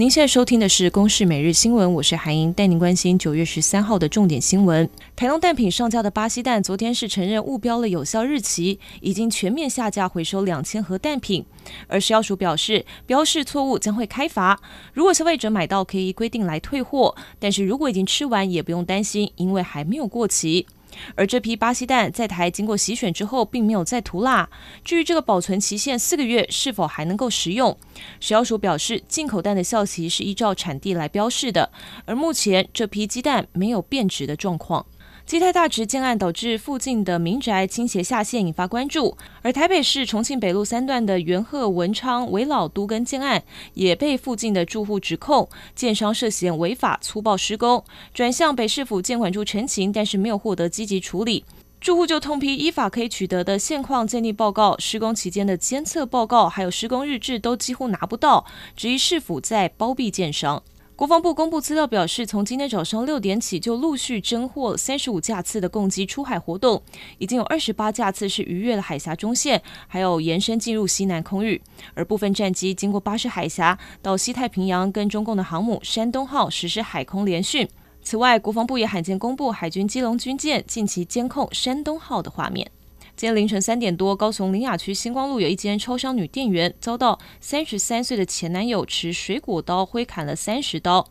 您现在收听的是《公视每日新闻》，我是韩英，带您关心九月十三号的重点新闻。台农蛋品上架的巴西蛋，昨天是承认误标了有效日期，已经全面下架回收两千盒蛋品。而食药署表示，标示错误将会开罚，如果消费者买到可以规定来退货，但是如果已经吃完也不用担心，因为还没有过期。而这批巴西蛋在台经过洗选之后，并没有再涂蜡。至于这个保存期限四个月是否还能够食用，食药署表示，进口蛋的效期是依照产地来标示的，而目前这批鸡蛋没有变质的状况。基泰大直建案导致附近的民宅倾斜下陷，引发关注。而台北市重庆北路三段的元鹤文昌危老都根建案，也被附近的住户指控建商涉嫌违法粗暴施工，转向北市府建管处陈情，但是没有获得积极处理。住户就痛批依法可以取得的现况鉴定报告、施工期间的监测报告，还有施工日志都几乎拿不到，质疑市府在包庇建商。国防部公布资料表示，从今天早上六点起，就陆续侦获三十五架次的共机出海活动，已经有二十八架次是逾越了海峡中线，还有延伸进入西南空域。而部分战机经过巴士海峡到西太平洋，跟中共的航母山东号实施海空联训。此外，国防部也罕见公布海军基隆军舰近期监控山东号的画面。今天凌晨三点多，高雄林雅区星光路有一间超商女店员遭到三十三岁的前男友持水果刀挥砍了三十刀。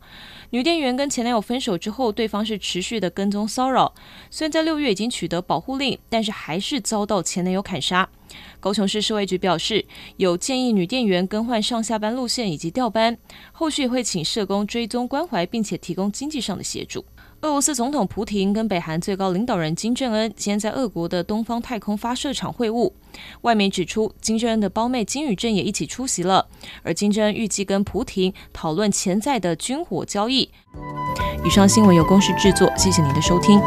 女店员跟前男友分手之后，对方是持续的跟踪骚扰。虽然在六月已经取得保护令，但是还是遭到前男友砍杀。高雄市社卫局表示，有建议女店员更换上下班路线以及调班，后续会请社工追踪关怀，并且提供经济上的协助。俄罗斯总统普廷跟北韩最高领导人金正恩今天在俄国的东方太空发射场会晤。外媒指出，金正恩的胞妹金宇正也一起出席了，而金正恩预计跟普廷讨论潜在的军火交易。以上新闻由公视制作，谢谢您的收听。